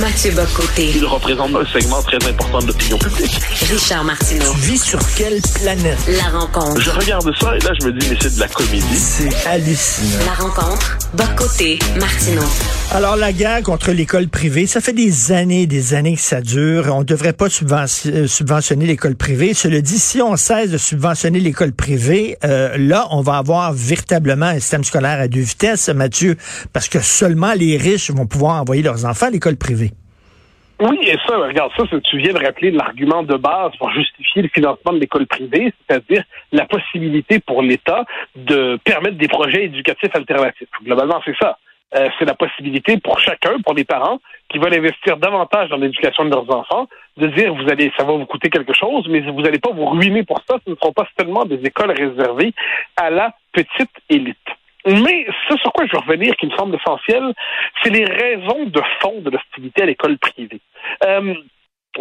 Mathieu Bocoté. Il représente un segment très important de l'opinion publique. Richard Martineau. Tu vis sur quelle planète? La rencontre. Je regarde ça et là, je me dis, mais c'est de la comédie. C'est hallucinant. La rencontre. Bocoté. Martineau. Alors, la guerre contre l'école privée, ça fait des années des années que ça dure. On ne devrait pas subventionner, subventionner l'école privée. Cela dit, si on cesse de subventionner l'école privée, euh, là, on va avoir véritablement un système scolaire à deux vitesses, Mathieu, parce que seulement les riches vont pouvoir envoyer leurs enfants à l'école privée. Oui, et ça, regarde ça, tu viens de rappeler l'argument de base pour justifier le financement de l'école privée, c'est-à-dire la possibilité pour l'État de permettre des projets éducatifs alternatifs. Globalement, c'est ça. Euh, c'est la possibilité pour chacun, pour les parents qui veulent investir davantage dans l'éducation de leurs enfants, de dire vous allez, ça va vous coûter quelque chose, mais vous n'allez pas vous ruiner pour ça. Ce ne seront pas seulement des écoles réservées à la petite élite. Mais ce sur quoi je veux revenir, qui me semble essentiel, c'est les raisons de fond de l'hostilité à l'école privée. Euh,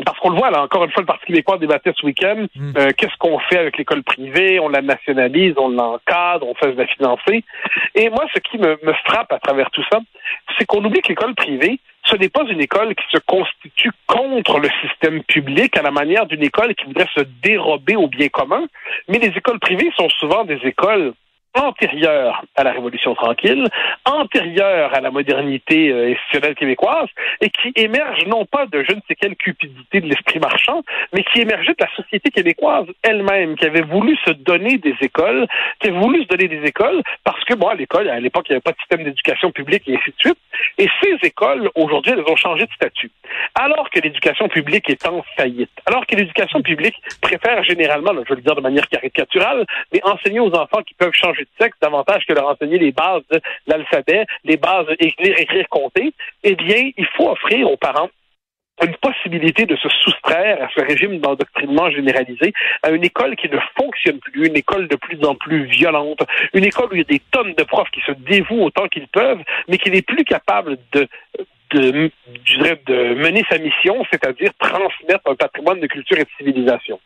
parce qu'on le voit, là, encore une fois, le Parti québécois débattait ce week-end. Hmm. Euh, Qu'est-ce qu'on fait avec l'école privée? On la nationalise, on l'encadre, on fait de la financer. Et moi, ce qui me, me frappe à travers tout ça, c'est qu'on oublie que l'école privée, ce n'est pas une école qui se constitue contre le système public à la manière d'une école qui voudrait se dérober au bien commun, mais les écoles privées sont souvent des écoles antérieure à la Révolution tranquille, antérieure à la modernité euh, institutionnelle québécoise, et qui émerge non pas de je ne sais quelle cupidité de l'esprit marchand, mais qui émergeait de la société québécoise elle-même, qui avait voulu se donner des écoles, qui avait voulu se donner des écoles, parce que, bon, à l'école, à l'époque, il n'y avait pas de système d'éducation publique et ainsi de suite, et ces écoles, aujourd'hui, elles ont changé de statut. Alors que l'éducation publique est en faillite, alors que l'éducation publique préfère généralement, je vais le dire de manière caricaturale, mais enseigner aux enfants qui peuvent changer de sexe davantage que leur enseigner les bases de l'alphabet, les bases écrire, écrire, compter, eh bien, il faut offrir aux parents une possibilité de se soustraire à ce régime d'endoctrinement généralisé, à une école qui ne fonctionne plus, une école de plus en plus violente, une école où il y a des tonnes de profs qui se dévouent autant qu'ils peuvent, mais qui n'est plus capable de, je dirais, de mener sa mission, c'est-à-dire transmettre un patrimoine de culture et de civilisation.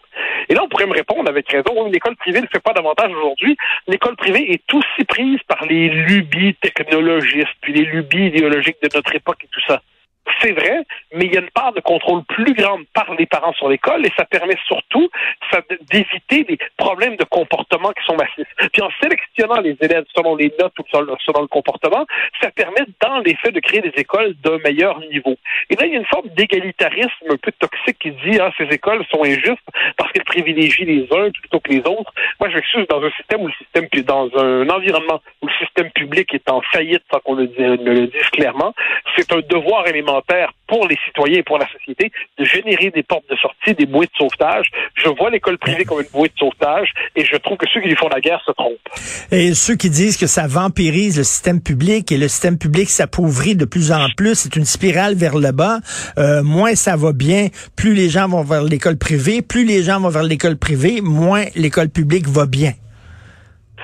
Et là, on pourrait me répondre avec raison, oui, l'école privée ne fait pas davantage aujourd'hui. L'école privée est aussi prise par les lubies technologistes, puis les lubies idéologiques de notre époque et tout ça. C'est vrai, mais il y a une part de contrôle plus grande par les parents sur l'école et ça permet surtout d'éviter des problèmes de comportement qui sont massifs. Puis en sélectionnant les élèves selon les notes ou selon, le comportement, ça permet dans les faits de créer des écoles d'un meilleur niveau. Et là, il y a une forme d'égalitarisme un peu toxique qui dit ah ces écoles sont injustes parce qu'elles privilégient les uns plutôt que les autres. Moi, je m'excuse dans un système où le système dans un environnement où le système public est en faillite sans qu'on le le dise clairement, c'est un devoir élémentaire pour les citoyens et pour la société de générer des portes de sortie, des bouées de sauvetage. Je vois l'école privée comme une bouée de sauvetage et je trouve que ceux qui lui font la guerre se trompent. Et ceux qui disent que ça vampirise le système public et le système public s'appauvrit de plus en plus, c'est une spirale vers le bas. Euh, moins ça va bien, plus les gens vont vers l'école privée, plus les gens vont vers l'école privée, moins l'école publique va bien.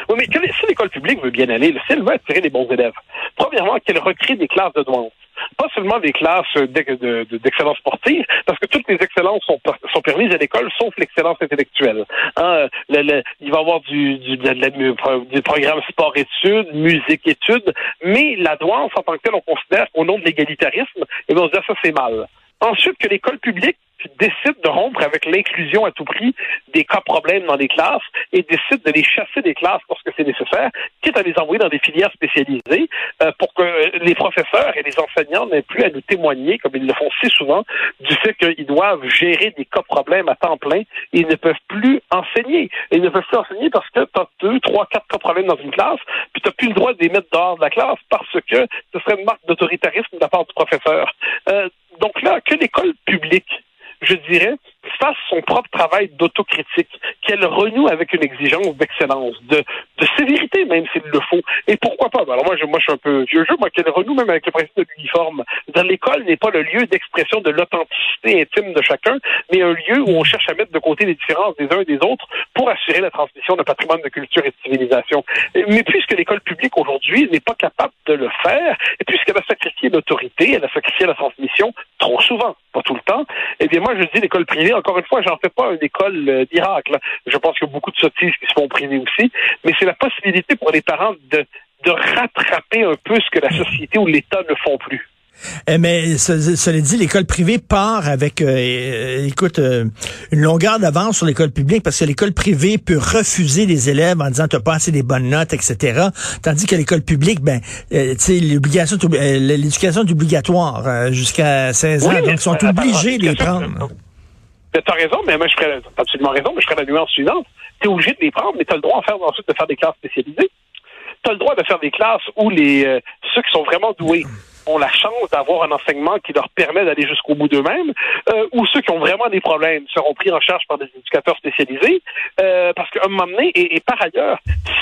Oui, mais si l'école publique veut bien aller, si elle veut attirer des bons élèves, premièrement, qu'elle recrée des classes de douance pas seulement des classes d'excellence sportive, parce que toutes les excellences sont, permises à l'école, sauf l'excellence intellectuelle. Hein, il va y avoir du, programme sport-études, musique-études, mais la douance, en tant que telle, on considère qu'au nom de l'égalitarisme, et on se dit ça, c'est mal. Ensuite, que l'école publique décide de rompre avec l'inclusion à tout prix des cas problèmes dans les classes et décide de les chasser des classes lorsque c'est nécessaire, quitte à les envoyer dans des filières spécialisées euh, pour que les professeurs et les enseignants n'aient plus à nous témoigner, comme ils le font si souvent, du fait qu'ils doivent gérer des cas problèmes à temps plein ils ne peuvent plus enseigner. ils ne peuvent plus enseigner parce que tu as deux, trois, quatre cas problèmes dans une classe, puis tu n'as plus le droit de les mettre dehors de la classe parce que ce serait une marque d'autoritarisme de la part du professeur. Euh, que l'école publique, je fasse son propre travail d'autocritique, qu'elle renoue avec une exigence d'excellence, de, de sévérité même s'il le faut. Et pourquoi pas? Ben alors moi, je, moi, je suis un peu vieux jeu, moi, qu'elle renoue même avec le principe de l'uniforme. Dans l'école n'est pas le lieu d'expression de l'authenticité intime de chacun, mais un lieu où on cherche à mettre de côté les différences des uns et des autres pour assurer la transmission d'un patrimoine de culture et de civilisation. Mais puisque l'école publique aujourd'hui n'est pas capable de le faire, et puisqu'elle a sacrifié l'autorité, elle a sacrifié la transmission trop souvent, pas tout le temps, eh bien moi je dis l'école privée, encore une fois, j'en fais pas une école euh, miracle. Je pense qu'il y a beaucoup de sottises qui se font privées aussi, mais c'est la possibilité pour les parents de, de rattraper un peu ce que la société ou l'État ne font plus. Eh, mais cela dit, l'école privée part avec, euh, euh, écoute, euh, une longueur d'avance sur l'école publique parce que l'école privée peut refuser les élèves en disant t'as pas assez des bonnes notes, etc. Tandis que l'école publique, ben, tu sais, l'obligation, l'éducation est obligatoire jusqu'à 16 ans, donc ils sont obligés de les prendre. Tu as raison, mais moi, je ferais absolument raison, mais je ferais la nuance suivante. Tu es obligé de les prendre, mais tu as le droit faire, ensuite de faire des classes spécialisées. Tu as le droit de faire des classes où les ceux qui sont vraiment doués ont la chance d'avoir un enseignement qui leur permet d'aller jusqu'au bout d'eux-mêmes, euh, ou ceux qui ont vraiment des problèmes seront pris en charge par des éducateurs spécialisés, euh, parce qu'à un moment donné, et, par ailleurs,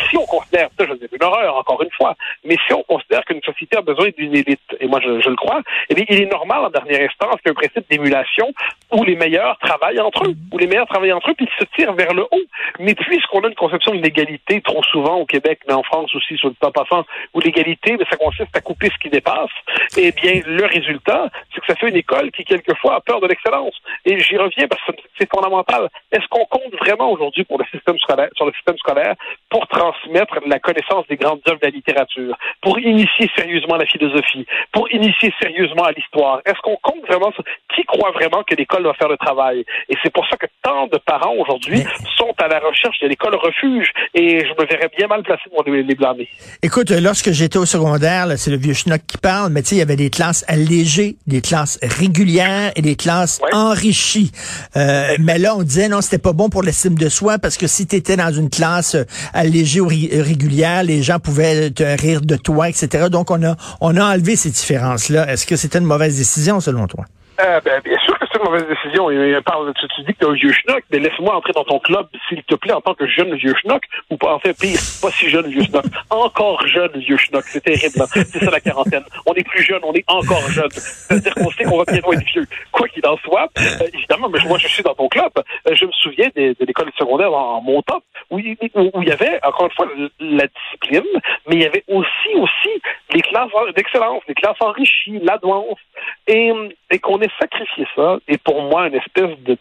si on considère, ça je dis une horreur encore une fois, mais si on considère qu'une société a besoin d'une élite, et moi je, je le crois, eh bien, il est normal en dernière instance qu'il y ait un principe d'émulation où les meilleurs travaillent entre eux, où les meilleurs travaillent entre eux, puis se tirent vers le haut. Mais puisqu'on a une conception de l'égalité trop souvent au Québec, mais en France aussi, sur le top passant, où l'égalité, ça consiste à couper ce qui dépasse, eh bien, le résultat, c'est que ça fait une école qui, quelquefois, a peur de l'excellence. Et j'y reviens parce que c'est fondamental. Est-ce qu'on compte vraiment aujourd'hui pour le système scolaire, sur le système scolaire pour transmettre la connaissance des grandes œuvres de la littérature, pour initier sérieusement la philosophie, pour initier sérieusement à l'histoire? Est-ce qu'on compte vraiment sur qui croit vraiment que l'école va faire le travail? Et c'est pour ça que tant de parents aujourd'hui sont à la recherche de l'école refuge. Et je me verrais bien mal placé pour les blâmer. Écoute, lorsque j'étais au secondaire, c'est le vieux schnock qui parle, mais tu sais, il y avait des classes allégées, des classes régulières et des classes enrichies. Euh, mais là, on disait non, c'était pas bon pour l'estime de soi parce que si tu étais dans une classe euh, allégée ou régulière, les gens pouvaient te rire de toi, etc. Donc, on a, on a enlevé ces différences-là. Est-ce que c'était une mauvaise décision selon toi? Euh, ben, bien sûr que c'est une mauvaise décision. Il parle, tu, tu dis que t'es un vieux schnock, mais laisse-moi entrer dans ton club, s'il te plaît, en tant que jeune vieux schnock, ou pas, en fait, pire, pas si jeune vieux schnock, encore jeune vieux schnock. C'est terrible, hein. C'est ça la quarantaine. On est plus jeune, on est encore jeune. C'est-à-dire qu'on sait qu'on va bientôt être vieux. Quoi qu'il en soit, euh, évidemment, mais moi, je suis dans ton club. Euh, je me souviens de, de l'école secondaire en, mon montant, où, où, il y avait, encore une fois, la discipline, mais il y avait aussi, aussi, les classes d'excellence, les classes enrichies, l'advance, et, et qu'on ait sacrifié ça, et pour moi, une espèce de...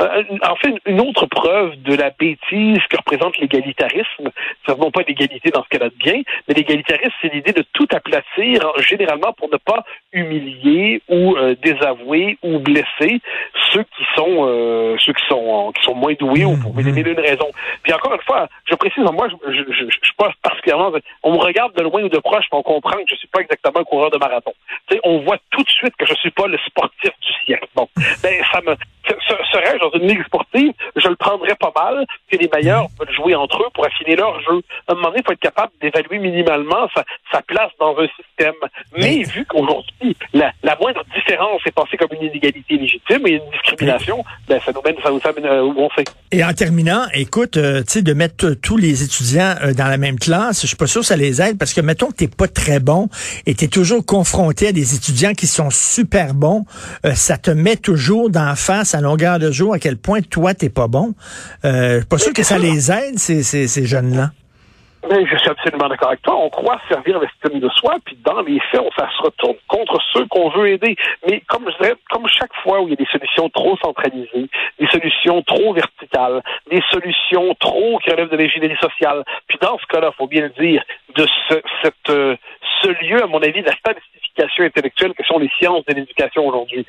Euh, en fait, une autre preuve de la bêtise que représente l'égalitarisme, c'est non pas l'égalité dans ce qu'elle a de bien, mais l'égalitarisme, c'est l'idée de tout aplatir, généralement pour ne pas humilier ou euh, désavouer ou blesser ceux qui sont euh, ceux qui sont qui sont moins doués ou pour mille et une raisons. Puis encore une fois, je précise, moi, je, je, je, je suis pas particulièrement... On me regarde de loin ou de proche, pour comprendre que je suis pas exactement un coureur de marathon. sais, on voit tout de suite que je suis pas le sportif du siècle. Bon, ben ça me serais-je dans une ligue sportive, je le prendrais pas mal que les meilleurs veulent jouer entre eux pour affiner leur jeu. À un moment donné, il faut être capable d'évaluer minimalement sa, sa, place dans un système. Mais vu qu'aujourd'hui, la, la, moindre différence est pensée comme une inégalité légitime et une discrimination, ben, ça nous mène, ça nous amène euh, où on sait. Et en terminant, écoute, euh, tu sais, de mettre tous les étudiants euh, dans la même classe, je suis pas sûr que ça les aide parce que mettons que t'es pas très bon et t'es toujours confronté à des étudiants qui sont super bons, ça te met toujours d'en face à longueur de jour à quel point toi, t'es pas bon. Euh, pas sûr que ça les aide, ces, ces, ces jeunes-là. Mais je suis absolument d'accord avec toi. On croit servir l'estime de soi, puis dans les faits, on, ça se retourne contre ceux qu'on veut aider. Mais comme je dirais, comme chaque fois où il y a des solutions trop centralisées, des solutions trop verticales, des solutions trop qui relèvent de l'ingénierie sociale, puis dans ce cas-là, faut bien le dire, de ce, cette, euh, ce lieu, à mon avis, de la sophistication intellectuelle que sont les sciences de l'éducation aujourd'hui.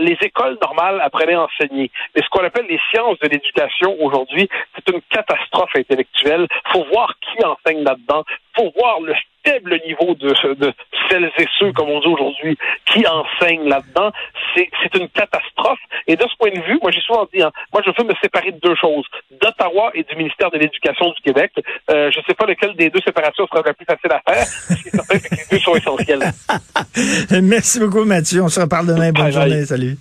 Les écoles normales apprenaient à enseigner. Mais ce qu'on appelle les sciences de l'éducation aujourd'hui, c'est une catastrophe intellectuelle. faut voir qui enseigne là-dedans. faut voir le faible niveau de, de celles et ceux, comme on dit aujourd'hui, qui enseignent là-dedans. C'est une catastrophe. Et de ce point de vue, moi j'ai souvent dit, hein, moi je veux me séparer de deux choses, d'Ottawa et du ministère de l'Éducation du Québec. Euh, je ne sais pas lequel des deux séparations sera la plus facile à faire. Ce qui est certain, c'est que les deux sont essentiels. Merci beaucoup Mathieu. On se reparle demain. Bonne Bye bye. journée. Salut.